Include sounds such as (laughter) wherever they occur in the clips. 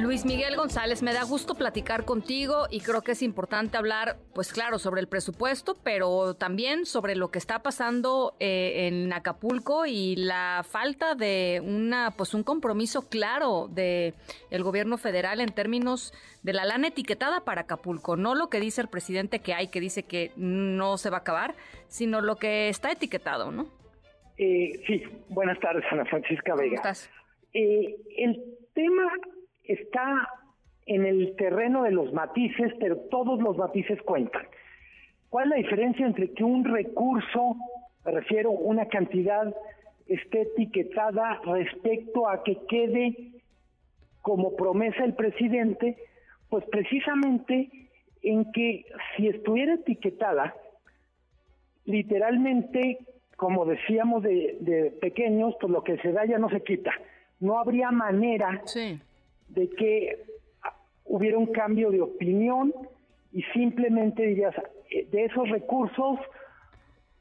Luis Miguel González, me da gusto platicar contigo y creo que es importante hablar, pues claro, sobre el presupuesto, pero también sobre lo que está pasando eh, en Acapulco y la falta de una, pues un compromiso claro de el gobierno federal en términos de la lana etiquetada para Acapulco, no lo que dice el presidente que hay, que dice que no se va a acabar, sino lo que está etiquetado, ¿no? Eh, sí, buenas tardes, Ana Francisca Vega. ¿Cómo estás? Eh, el tema está en el terreno de los matices, pero todos los matices cuentan. ¿Cuál es la diferencia entre que un recurso, me refiero una cantidad, esté etiquetada respecto a que quede como promesa el presidente? Pues precisamente en que si estuviera etiquetada, literalmente, como decíamos de, de pequeños, pues lo que se da ya no se quita. No habría manera Sí. De que hubiera un cambio de opinión y simplemente dirías, eh, de esos recursos,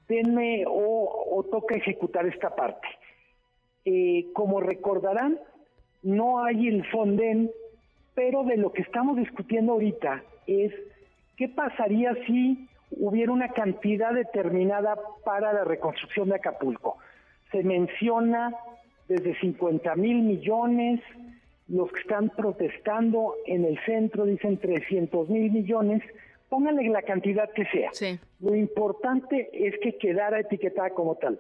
denme o, toca ejecutar esta parte. Eh, como recordarán, no hay el fonden, pero de lo que estamos discutiendo ahorita es qué pasaría si hubiera una cantidad determinada para la reconstrucción de Acapulco. Se menciona desde 50 mil millones, los que están protestando en el centro dicen 300 mil millones, pónganle la cantidad que sea. Sí. Lo importante es que quedara etiquetada como tal.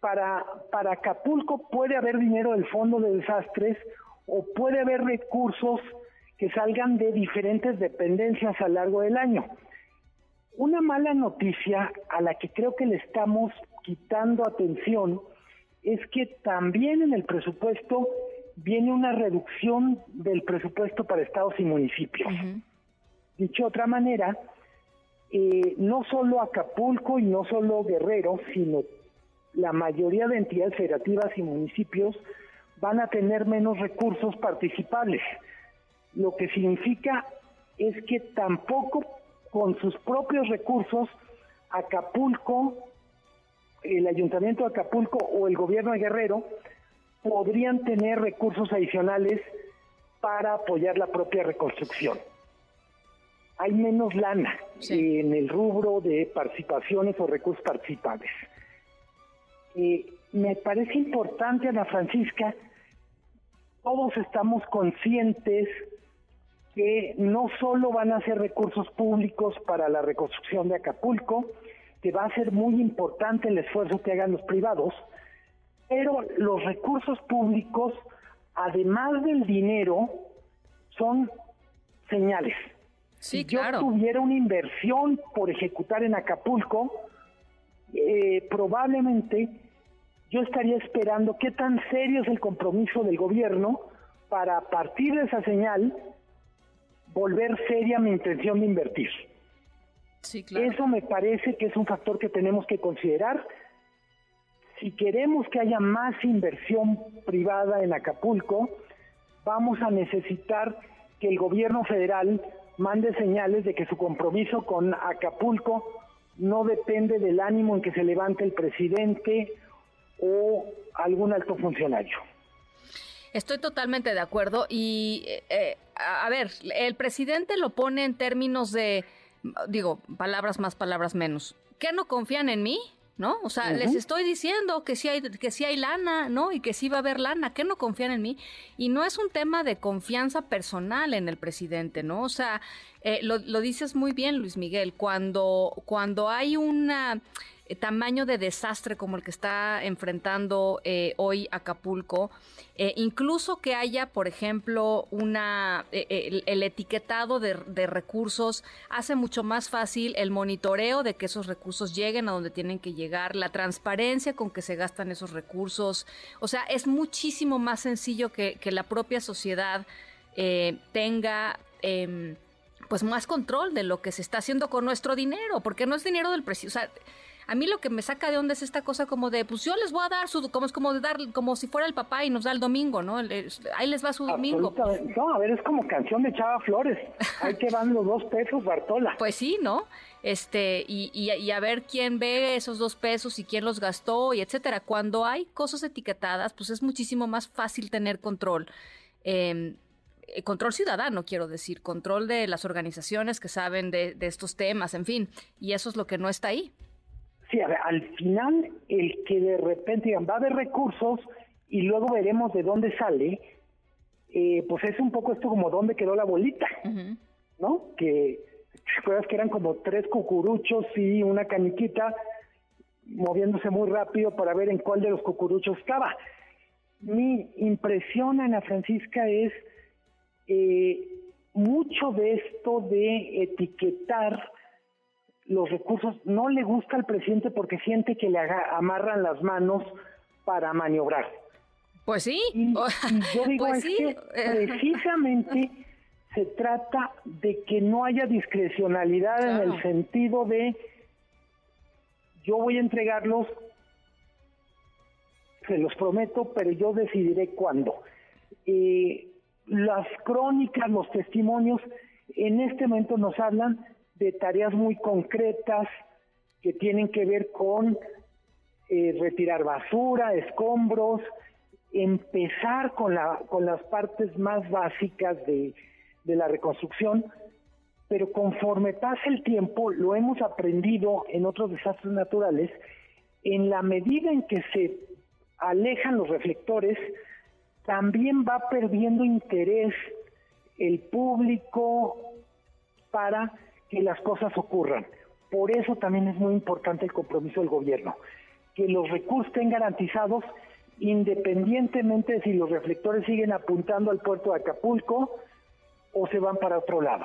Para, para Acapulco puede haber dinero del Fondo de Desastres o puede haber recursos que salgan de diferentes dependencias a lo largo del año. Una mala noticia a la que creo que le estamos quitando atención es que también en el presupuesto viene una reducción del presupuesto para estados y municipios. Dicho de otra manera, eh, no solo Acapulco y no solo Guerrero, sino la mayoría de entidades federativas y municipios van a tener menos recursos participables, lo que significa es que tampoco con sus propios recursos Acapulco, el ayuntamiento de Acapulco o el gobierno de Guerrero podrían tener recursos adicionales para apoyar la propia reconstrucción. Hay menos lana Sí. en el rubro de participaciones o recursos participables. Eh, me parece importante, Ana Francisca, todos estamos conscientes que no solo van a ser recursos públicos para la reconstrucción de Acapulco, que va a ser muy importante el esfuerzo que hagan los privados, pero los recursos públicos, además del dinero, son señales. Sí, si yo claro. tuviera una inversión por ejecutar en Acapulco, eh, probablemente yo estaría esperando qué tan serio es el compromiso del gobierno para a partir de esa señal volver seria mi intención de invertir. Sí, claro. Eso me parece que es un factor que tenemos que considerar. Si queremos que haya más inversión privada en Acapulco, vamos a necesitar que el gobierno federal mande señales de que su compromiso con Acapulco no depende del ánimo en que se levante el presidente o algún alto funcionario. Estoy totalmente de acuerdo y, eh, eh, a a ver, el presidente lo pone en términos de, digo, palabras más, palabras menos. ¿Qué no confían en mí? ¿No? O sea, les estoy diciendo que sí hay que sí hay lana, ¿no? Y que sí va a haber lana, ¿qué no confían en mí? Y no es un tema de confianza personal en el presidente, ¿no? O sea, eh, lo, lo dices muy bien, Luis Miguel, cuando, cuando hay una eh, tamaño de desastre como el que está enfrentando eh, hoy Acapulco, eh, incluso que haya, por ejemplo, una el, etiquetado de, recursos hace mucho más fácil el monitoreo de que esos recursos lleguen a donde tienen que llegar, la transparencia con que se gastan esos recursos, o sea, es muchísimo más sencillo que, que la propia sociedad tenga em, pues más control de lo que se está haciendo con nuestro dinero, porque no es dinero del presidente. O sea, a mí lo que me saca de onda es esta cosa como de, pues yo les voy a dar su, como es como de dar, como si fuera el papá y nos da el domingo, ¿no? ahí les va su domingo. No, a ver, es como canción de Chava Flores. Ahí que van los dos pesos, Bartola. Pues sí, ¿no? Este, y, y, a ver quién ve esos dos pesos y quién los gastó y etcétera. Cuando hay cosas etiquetadas, pues es muchísimo más fácil tener control. Eh, eh, control ciudadano, quiero decir, control de las organizaciones que saben de, estos temas, en fin, y eso es lo que no está ahí. Sí, a ver, al final el que de repente digan, va a haber recursos y luego veremos de dónde sale, eh, pues es un poco esto como dónde quedó la bolita, ¿no? Que recuerdas que eran como tres cucuruchos y una caniquita moviéndose muy rápido para ver en cuál de los cucuruchos estaba. Mi impresión, Ana Francisca, es eh, mucho de esto de etiquetar los recursos no le gusta al presidente porque siente que le amarran las manos para maniobrar. Pues sí. yo digo pues es que precisamente (laughs) se trata de que no haya discrecionalidad en el sentido de yo voy a entregarlos, se los prometo, pero yo decidiré cuándo. Eh, las crónicas, los testimonios, en este momento nos hablan de tareas muy concretas que tienen que ver con eh, retirar basura, escombros, empezar con, la, con las partes más básicas de la reconstrucción, pero conforme pasa el tiempo, lo hemos aprendido en otros desastres naturales, en la medida en que se alejan los reflectores, también va perdiendo interés el público para que las cosas ocurran. Por eso también es muy importante el compromiso del gobierno, que los recursos estén garantizados independientemente de si los reflectores siguen apuntando al puerto de Acapulco o se van para otro lado.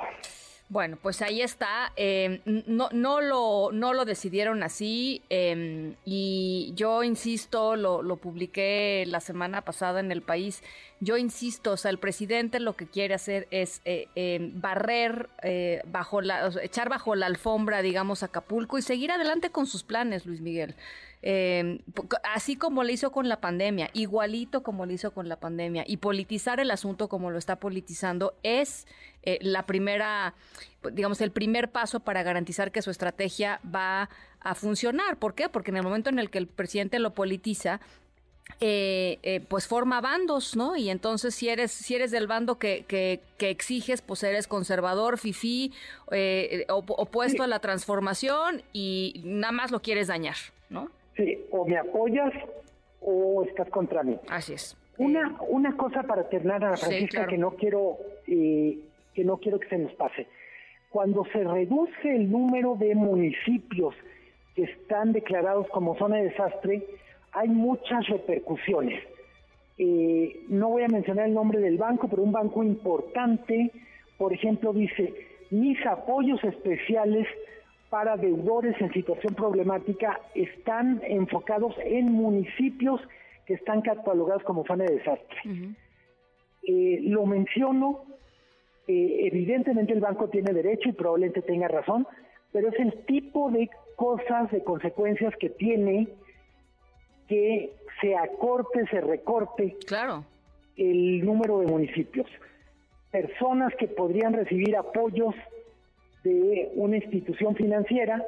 Bueno, pues ahí está. Em, no, no, lo, no lo decidieron así em, y yo insisto, lo, lo, publiqué la semana pasada en el país. Yo insisto, o sea, el presidente lo que quiere hacer es eh, em, barrer eh, bajo la, echar bajo la alfombra, digamos, Acapulco y seguir adelante con sus planes, Luis Miguel. Eh, así como le hizo con la pandemia, igualito como le hizo con la pandemia, y politizar el asunto como lo está politizando es eh, la primera, digamos, el primer paso para garantizar que su estrategia va a funcionar. ¿Por qué? Porque en el momento en el que el presidente lo politiza, eh, eh, pues forma bandos, ¿no? Y entonces si eres, si eres del bando que, que, exiges, pues eres conservador, fifí, opuesto a la transformación y nada más lo quieres dañar. Sí, o me apoyas o estás contra mí. Así es. Una, una cosa para terminar, Ana Francisca, que no quiero eh, que no quiero que se nos pase. Cuando se reduce el número de municipios que están declarados como zona de desastre, hay muchas repercusiones. Eh, no voy a mencionar el nombre del banco, pero un banco importante, por ejemplo, dice, mis apoyos especiales para deudores en situación problemática están enfocados en municipios que están catalogados como zona de desastre. Eh, lo menciono, eh, evidentemente el banco tiene derecho y probablemente tenga razón, pero es el tipo de cosas, de consecuencias que tiene que se acorte, se recorte claro. el número de municipios. Personas que podrían recibir apoyos de una institución financiera,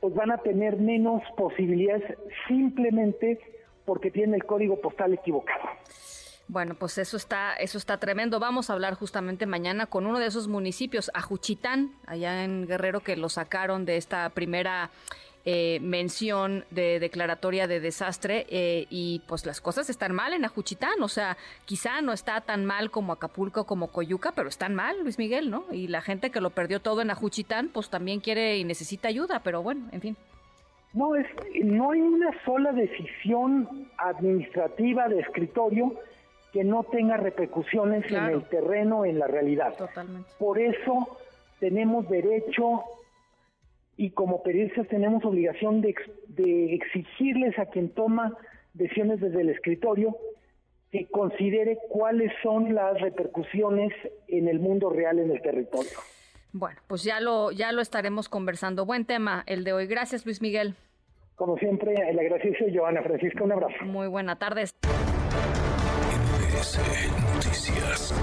pues van a tener menos posibilidades simplemente porque tienen el código postal equivocado. Bueno, pues eso está, eso está tremendo. Vamos a hablar justamente mañana con uno de esos municipios, Ajuchitán, allá en Guerrero, que lo sacaron de esta primera eh, mención de declaratoria de desastre eh, y pues las cosas están mal en Ajuchitán, o sea, quizá no está tan mal como Acapulco, como Coyuca, pero están mal, Luis Miguel, ¿no? Y la gente que lo perdió todo en Ajuchitán, pues también quiere y necesita ayuda, pero bueno, en fin. No, es, no hay una sola decisión administrativa de escritorio que no tenga repercusiones en el terreno, en la realidad. Totalmente. Por eso tenemos derecho y como periodistas tenemos obligación de, exigirles a quien toma decisiones desde el escritorio que considere cuáles son las repercusiones en el mundo real, en el territorio. Bueno, pues ya lo, ya lo estaremos conversando. Buen tema el de hoy. Gracias, Luis Miguel. Como siempre, el agradecido yo, Ana Francisca, un abrazo. Muy buena tarde. Noticias.